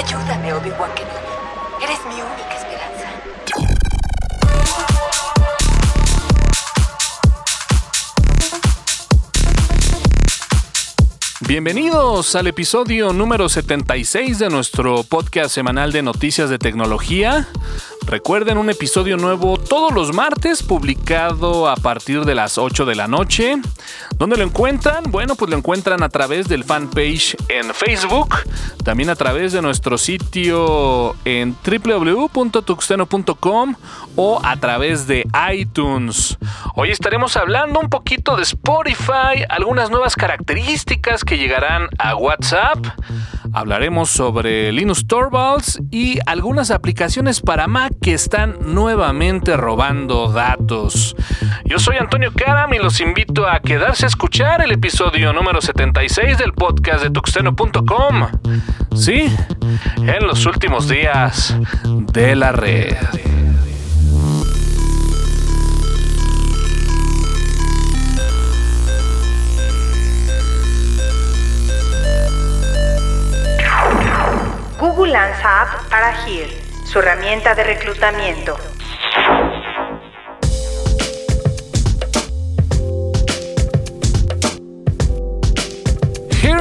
Ayúdame, Obi-Wan Kenobi. Eres mi única esperanza. Bienvenidos al episodio número 76 de nuestro podcast semanal de noticias de tecnología. Recuerden un episodio nuevo todos los martes, publicado a partir de las 8 de la noche. ¿Dónde lo encuentran? Bueno, pues lo encuentran a través del fanpage en Facebook, también a través de nuestro sitio en www.tuxteno.com o a través de iTunes. Hoy estaremos hablando un poquito de Spotify, algunas nuevas características que llegarán a WhatsApp. Hablaremos sobre Linux Torvalds y algunas aplicaciones para Mac que están nuevamente robando datos. Yo soy Antonio Karam y los invito a quedarse a escuchar el episodio número 76 del podcast de tuxteno.com. Sí, en los últimos días de la red. Google lanza app para Here, su herramienta de reclutamiento.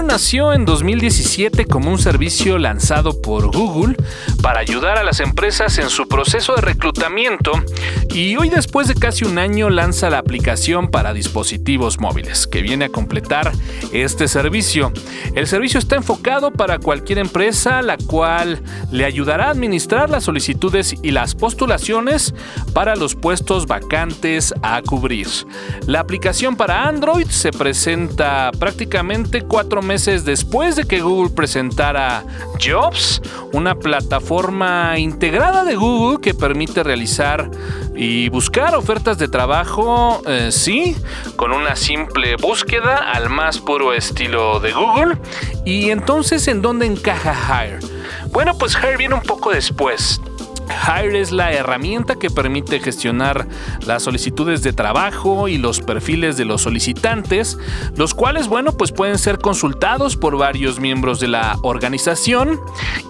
Nació en 2017 como un servicio lanzado por Google para ayudar a las empresas en su proceso de reclutamiento y hoy después de casi un año lanza la aplicación para dispositivos móviles que viene a completar este servicio. El servicio está enfocado para cualquier empresa la cual le ayudará a administrar las solicitudes y las postulaciones para los puestos vacantes a cubrir. La aplicación para Android se presenta prácticamente cuatro meses después de que Google presentara Jobs, una plataforma integrada de Google que permite realizar y buscar ofertas de trabajo, eh, sí, con una simple búsqueda al más puro estilo de Google. Y entonces, ¿en dónde encaja Hire? Bueno, pues Hire viene un poco después. Hire es la herramienta que permite gestionar las solicitudes de trabajo y los perfiles de los solicitantes, los cuales, bueno, pues pueden ser consultados por varios miembros de la organización.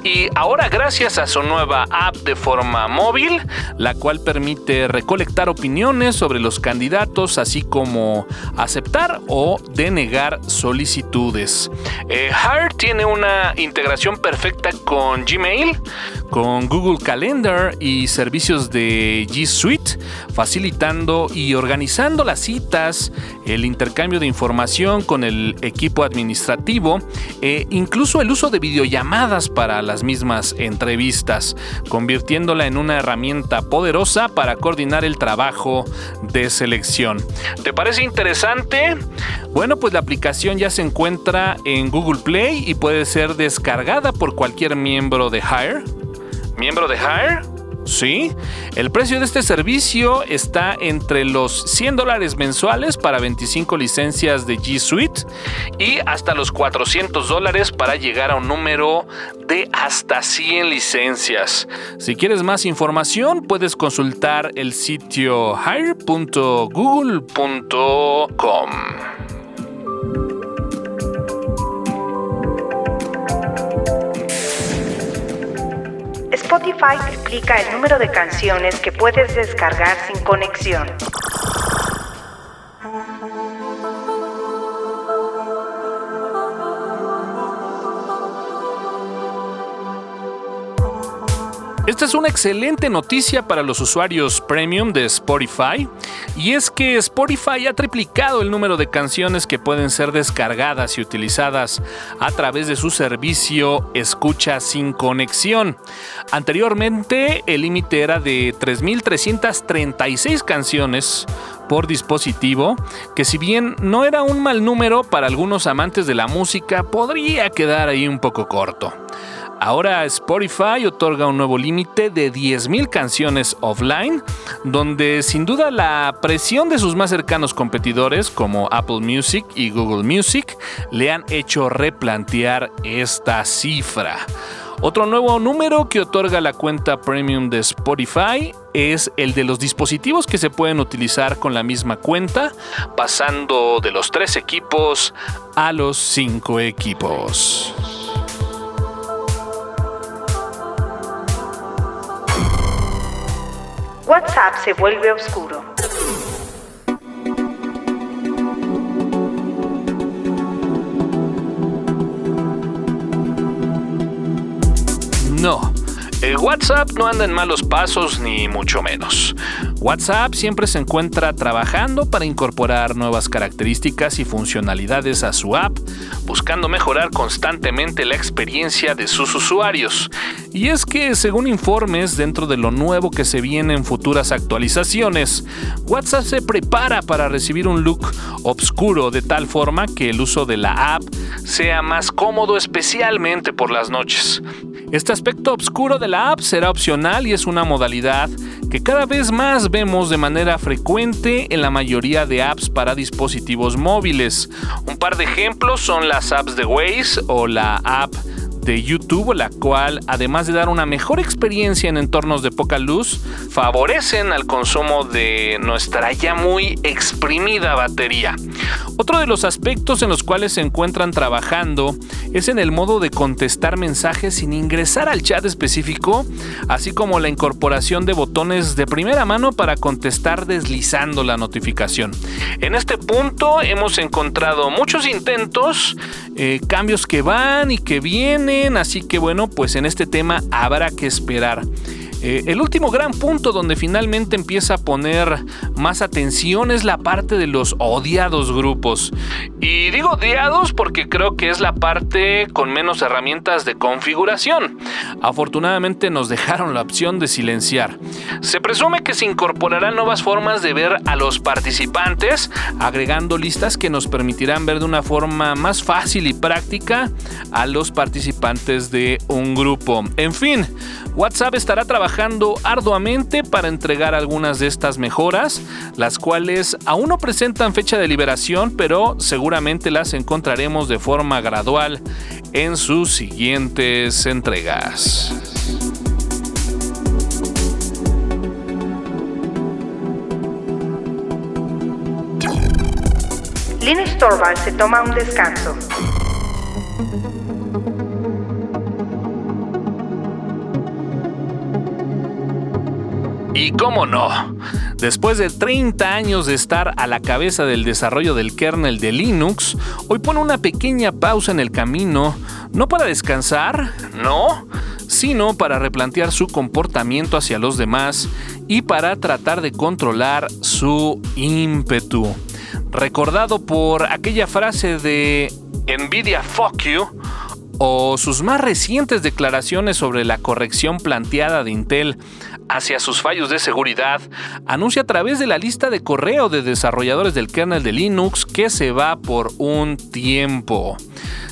Y ahora, gracias a su nueva app de forma móvil, la cual permite recolectar opiniones sobre los candidatos, así como aceptar o denegar solicitudes. Eh, Hire tiene una integración perfecta con Gmail, con Google Calendar y servicios de G Suite, facilitando y organizando las citas, el intercambio de información con el equipo administrativo e incluso el uso de videollamadas para las mismas entrevistas, convirtiéndola en una herramienta poderosa para coordinar el trabajo de selección. ¿Te parece interesante? Bueno, pues la aplicación ya se encuentra en Google Play y puede ser descargada por cualquier miembro de Hire. ¿Miembro de Hire? Sí, el precio de este servicio está entre los 100 dólares mensuales para 25 licencias de G Suite y hasta los 400 dólares para llegar a un número de hasta 100 licencias. Si quieres más información, puedes consultar el sitio hire.google.com. Spotify explica el número de canciones que puedes descargar sin conexión. Esta es una excelente noticia para los usuarios premium de Spotify y es que Spotify ha triplicado el número de canciones que pueden ser descargadas y utilizadas a través de su servicio Escucha sin conexión. Anteriormente el límite era de 3.336 canciones por dispositivo, que si bien no era un mal número para algunos amantes de la música, podría quedar ahí un poco corto. Ahora Spotify otorga un nuevo límite de 10.000 canciones offline, donde sin duda la presión de sus más cercanos competidores como Apple Music y Google Music le han hecho replantear esta cifra. Otro nuevo número que otorga la cuenta premium de Spotify es el de los dispositivos que se pueden utilizar con la misma cuenta, pasando de los tres equipos a los cinco equipos. WhatsApp se vuelve oscuro. No. El WhatsApp no anda en malos pasos ni mucho menos. WhatsApp siempre se encuentra trabajando para incorporar nuevas características y funcionalidades a su app, buscando mejorar constantemente la experiencia de sus usuarios. Y es que, según informes dentro de lo nuevo que se viene en futuras actualizaciones, WhatsApp se prepara para recibir un look obscuro de tal forma que el uso de la app sea más cómodo especialmente por las noches. Este aspecto oscuro de la app será opcional y es una modalidad que cada vez más vemos de manera frecuente en la mayoría de apps para dispositivos móviles. Un par de ejemplos son las apps de Waze o la app de YouTube, la cual, además de dar una mejor experiencia en entornos de poca luz, favorecen al consumo de nuestra ya muy exprimida batería. Otro de los aspectos en los cuales se encuentran trabajando es en el modo de contestar mensajes sin ingresar al chat específico, así como la incorporación de botones de primera mano para contestar deslizando la notificación. En este punto hemos encontrado muchos intentos, eh, cambios que van y que vienen, así que bueno, pues en este tema habrá que esperar. Eh, el último gran punto donde finalmente empieza a poner más atención es la parte de los odiados grupos. Y digo odiados porque creo que es la parte con menos herramientas de configuración. Afortunadamente nos dejaron la opción de silenciar. Se presume que se incorporarán nuevas formas de ver a los participantes, agregando listas que nos permitirán ver de una forma más fácil y práctica a los participantes de un grupo. En fin, WhatsApp estará trabajando arduamente para entregar algunas de estas mejoras, las cuales aún no presentan fecha de liberación, pero seguramente las encontraremos de forma gradual en sus siguientes entregas. Linus Torvald se toma un descanso. Y cómo no, después de 30 años de estar a la cabeza del desarrollo del kernel de Linux, hoy pone una pequeña pausa en el camino, no para descansar, no, sino para replantear su comportamiento hacia los demás y para tratar de controlar su ímpetu. Recordado por aquella frase de Nvidia fuck you, o sus más recientes declaraciones sobre la corrección planteada de Intel hacia sus fallos de seguridad, anuncia a través de la lista de correo de desarrolladores del kernel de Linux que se va por un tiempo.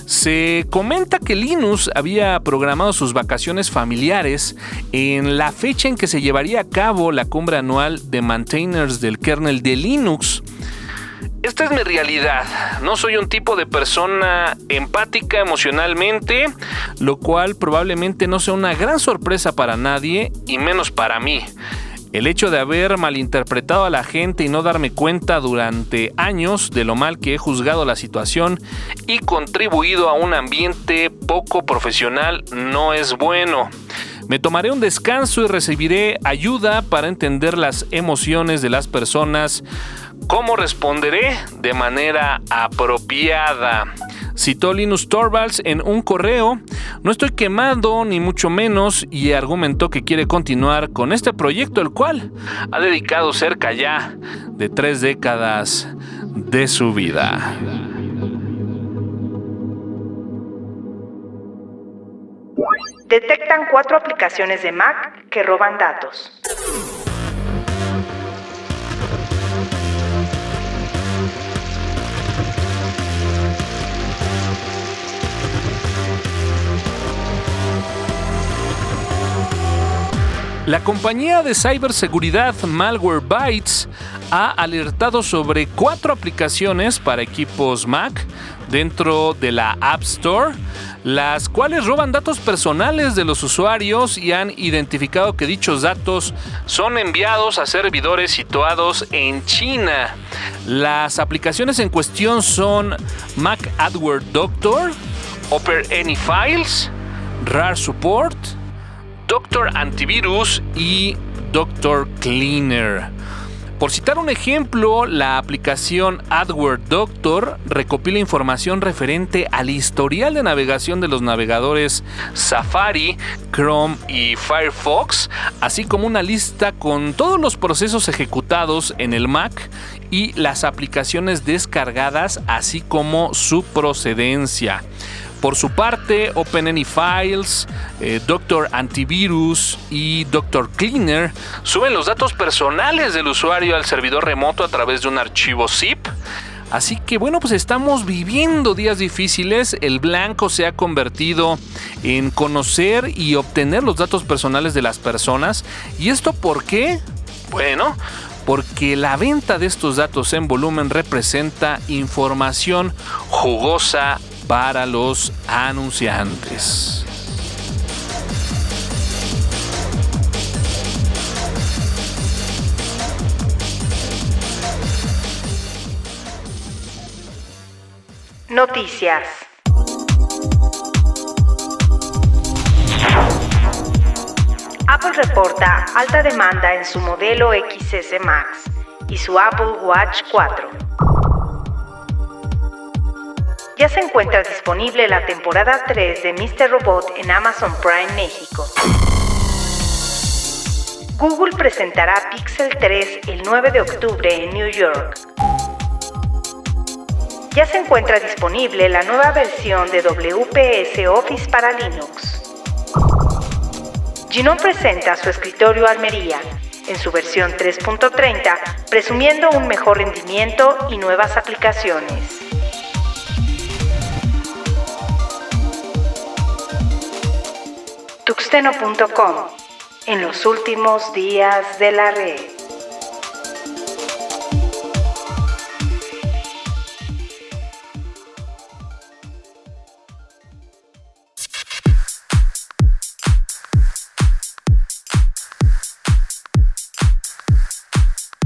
Se comenta que Linux había programado sus vacaciones familiares en la fecha en que se llevaría a cabo la cumbre anual de maintainers del kernel de Linux. Esta es mi realidad. No soy un tipo de persona empática emocionalmente, lo cual probablemente no sea una gran sorpresa para nadie y menos para mí. El hecho de haber malinterpretado a la gente y no darme cuenta durante años de lo mal que he juzgado la situación y contribuido a un ambiente poco profesional no es bueno. Me tomaré un descanso y recibiré ayuda para entender las emociones de las personas ¿Cómo responderé? De manera apropiada. Citó Linus Torvalds en un correo, no estoy quemado ni mucho menos y argumentó que quiere continuar con este proyecto el cual ha dedicado cerca ya de tres décadas de su vida. Detectan cuatro aplicaciones de Mac que roban datos. La compañía de ciberseguridad Malwarebytes ha alertado sobre cuatro aplicaciones para equipos Mac dentro de la App Store, las cuales roban datos personales de los usuarios y han identificado que dichos datos son enviados a servidores situados en China. Las aplicaciones en cuestión son Mac Adware Doctor, Oper Any Files, RAR Support, Doctor Antivirus y Doctor Cleaner. Por citar un ejemplo, la aplicación AdWord Doctor recopila información referente al historial de navegación de los navegadores Safari, Chrome y Firefox, así como una lista con todos los procesos ejecutados en el Mac y las aplicaciones descargadas, así como su procedencia. Por su parte, OpenAny Files, eh, Doctor Antivirus y Doctor Cleaner suben los datos personales del usuario al servidor remoto a través de un archivo zip. Así que bueno, pues estamos viviendo días difíciles. El blanco se ha convertido en conocer y obtener los datos personales de las personas. ¿Y esto por qué? Bueno, porque la venta de estos datos en volumen representa información jugosa para los anunciantes. Noticias. Apple reporta alta demanda en su modelo XS Max y su Apple Watch 4 ya se encuentra disponible la temporada 3 de Mr. Robot en Amazon Prime México. Google presentará Pixel 3 el 9 de octubre en New York. Ya se encuentra disponible la nueva versión de WPS Office para Linux. Gnome presenta su escritorio Almería en su versión 3.30, presumiendo un mejor rendimiento y nuevas aplicaciones. En los últimos días de la red.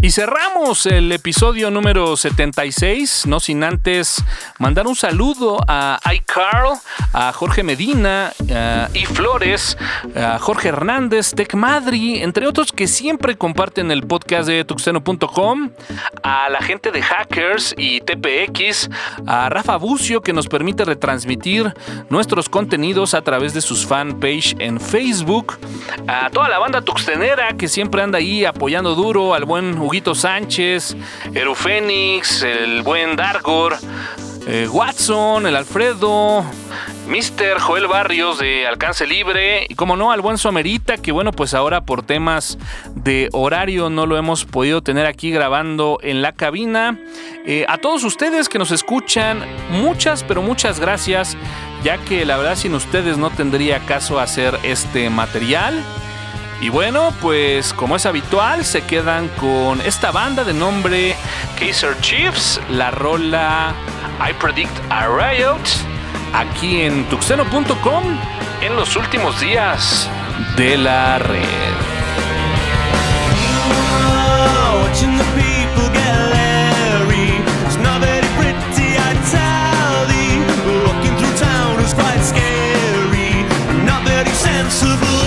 Y cerramos el episodio número 76, no sin antes mandar un saludo a iCarl, a Jorge Medina, a I Flores, a Jorge Hernández, Tech Madri, entre otros que siempre comparten el podcast de tuxeno.com, a la gente de Hackers y TPX, a Rafa Bucio que nos permite retransmitir nuestros contenidos a través de sus fanpage en Facebook, a toda la banda tuxtenera que siempre anda ahí apoyando duro al buen Huguito Sánchez, Erufénix, el buen Dargor, eh, Watson, el Alfredo, Mr. Joel Barrios de Alcance Libre y como no al buen Somerita que bueno pues ahora por temas de horario no lo hemos podido tener aquí grabando en la cabina. Eh, a todos ustedes que nos escuchan muchas pero muchas gracias ya que la verdad sin ustedes no tendría caso hacer este material. Y bueno, pues como es habitual, se quedan con esta banda de nombre Kaiser Chiefs, la rola I Predict a Riot, aquí en tuxeno.com en los últimos días de la red. sensible